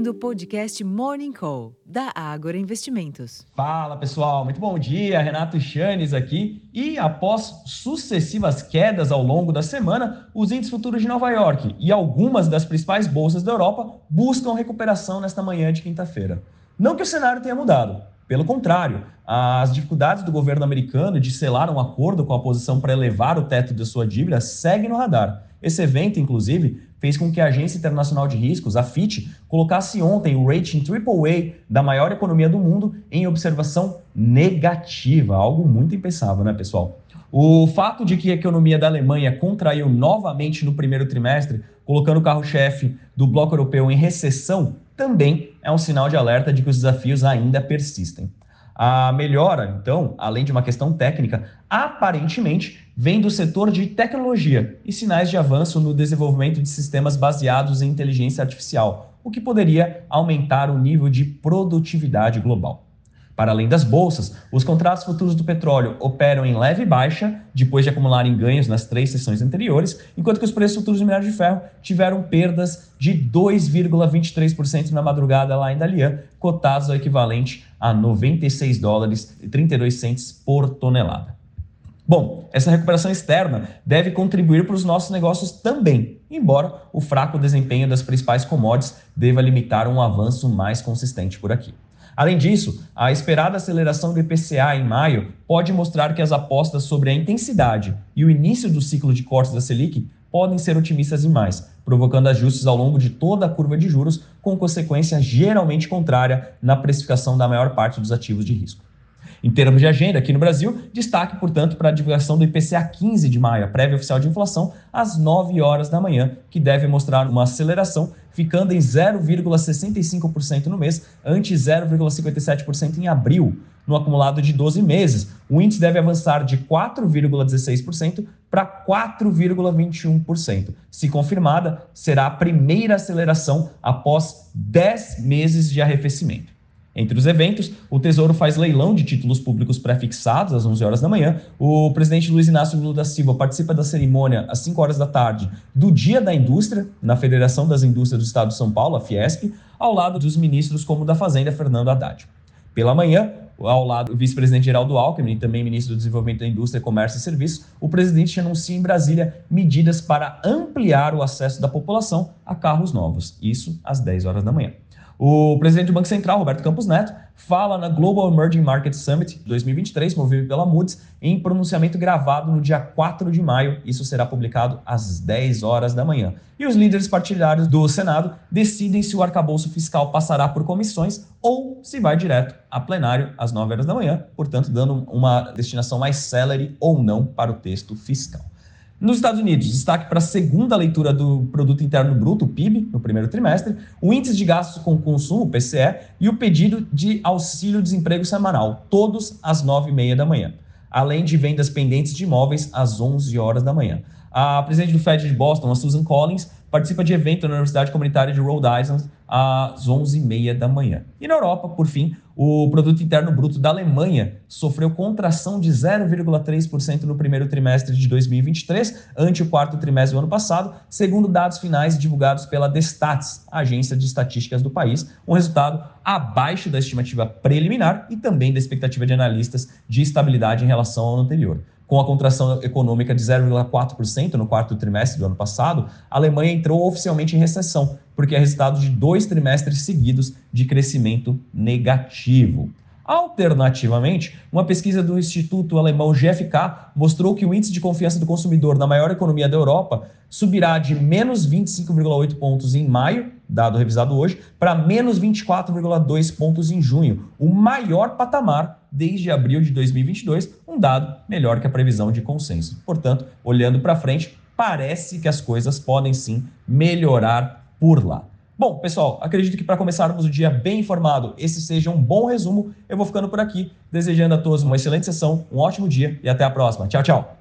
ouvindo o podcast Morning Call, da Ágora Investimentos. Fala pessoal, muito bom dia. Renato Chanes aqui. E após sucessivas quedas ao longo da semana, os índices futuros de Nova York e algumas das principais bolsas da Europa buscam recuperação nesta manhã de quinta-feira. Não que o cenário tenha mudado, pelo contrário, as dificuldades do governo americano de selar um acordo com a oposição para elevar o teto de sua dívida seguem no radar. Esse evento, inclusive, fez com que a Agência Internacional de Riscos, a Fitch, colocasse ontem o rating AAA da maior economia do mundo em observação negativa, algo muito impensável, né, pessoal? O fato de que a economia da Alemanha contraiu novamente no primeiro trimestre, colocando o carro-chefe do bloco europeu em recessão, também é um sinal de alerta de que os desafios ainda persistem. A melhora, então, além de uma questão técnica, aparentemente vem do setor de tecnologia e sinais de avanço no desenvolvimento de sistemas baseados em inteligência artificial, o que poderia aumentar o nível de produtividade global. Para além das bolsas, os contratos futuros do petróleo operam em leve baixa, depois de acumularem ganhos nas três sessões anteriores, enquanto que os preços futuros do minério de ferro tiveram perdas de 2,23% na madrugada lá em Dalian, cotados ao equivalente a 96 dólares e 32 centes por tonelada. Bom, essa recuperação externa deve contribuir para os nossos negócios também, embora o fraco desempenho das principais commodities deva limitar um avanço mais consistente por aqui. Além disso, a esperada aceleração do IPCA em maio pode mostrar que as apostas sobre a intensidade e o início do ciclo de cortes da Selic podem ser otimistas demais, provocando ajustes ao longo de toda a curva de juros, com consequência geralmente contrária na precificação da maior parte dos ativos de risco. Em termos de agenda, aqui no Brasil, destaque, portanto, para a divulgação do IPCA 15 de maio, a prévia oficial de inflação, às 9 horas da manhã, que deve mostrar uma aceleração, ficando em 0,65% no mês, ante 0,57% em abril, no acumulado de 12 meses. O índice deve avançar de 4,16% para 4,21%. Se confirmada, será a primeira aceleração após 10 meses de arrefecimento. Entre os eventos, o Tesouro faz leilão de títulos públicos pré-fixados às 11 horas da manhã. O presidente Luiz Inácio Lula da Silva participa da cerimônia às 5 horas da tarde do Dia da Indústria, na Federação das Indústrias do Estado de São Paulo, a Fiesp, ao lado dos ministros como da Fazenda, Fernando Haddad. Pela manhã, ao lado do vice-presidente Geraldo Alckmin também ministro do Desenvolvimento da Indústria, Comércio e Serviços, o presidente anuncia em Brasília medidas para ampliar o acesso da população a carros novos. Isso às 10 horas da manhã. O presidente do Banco Central, Roberto Campos Neto, fala na Global Emerging Market Summit 2023, movido pela Moody's, em pronunciamento gravado no dia 4 de maio. Isso será publicado às 10 horas da manhã. E os líderes partidários do Senado decidem se o arcabouço fiscal passará por comissões ou se vai direto a plenário às 9 horas da manhã, portanto, dando uma destinação mais célere ou não para o texto fiscal. Nos Estados Unidos, destaque para a segunda leitura do Produto Interno Bruto, PIB, no primeiro trimestre, o índice de gastos com consumo, PCE, e o pedido de auxílio-desemprego semanal, todos às 9h30 da manhã, além de vendas pendentes de imóveis às 11 horas da manhã. A presidente do Fed de Boston, a Susan Collins, participa de evento na Universidade Comunitária de Rhode Island às 11h30 da manhã. E na Europa, por fim, o produto interno bruto da Alemanha sofreu contração de 0,3% no primeiro trimestre de 2023, ante o quarto trimestre do ano passado, segundo dados finais divulgados pela Destats, agência de estatísticas do país, um resultado abaixo da estimativa preliminar e também da expectativa de analistas de estabilidade em relação ao ano anterior com a contração econômica de 0,4% no quarto trimestre do ano passado, a Alemanha entrou oficialmente em recessão, porque é resultado de dois trimestres seguidos de crescimento negativo. Alternativamente, uma pesquisa do Instituto Alemão GfK mostrou que o índice de confiança do consumidor na maior economia da Europa subirá de menos 25,8 pontos em maio, dado revisado hoje, para menos 24,2 pontos em junho, o maior patamar desde abril de 2022, um dado melhor que a previsão de consenso. Portanto, olhando para frente, parece que as coisas podem sim melhorar por lá. Bom, pessoal, acredito que para começarmos o dia bem informado, esse seja um bom resumo. Eu vou ficando por aqui, desejando a todos uma excelente sessão, um ótimo dia e até a próxima. Tchau, tchau.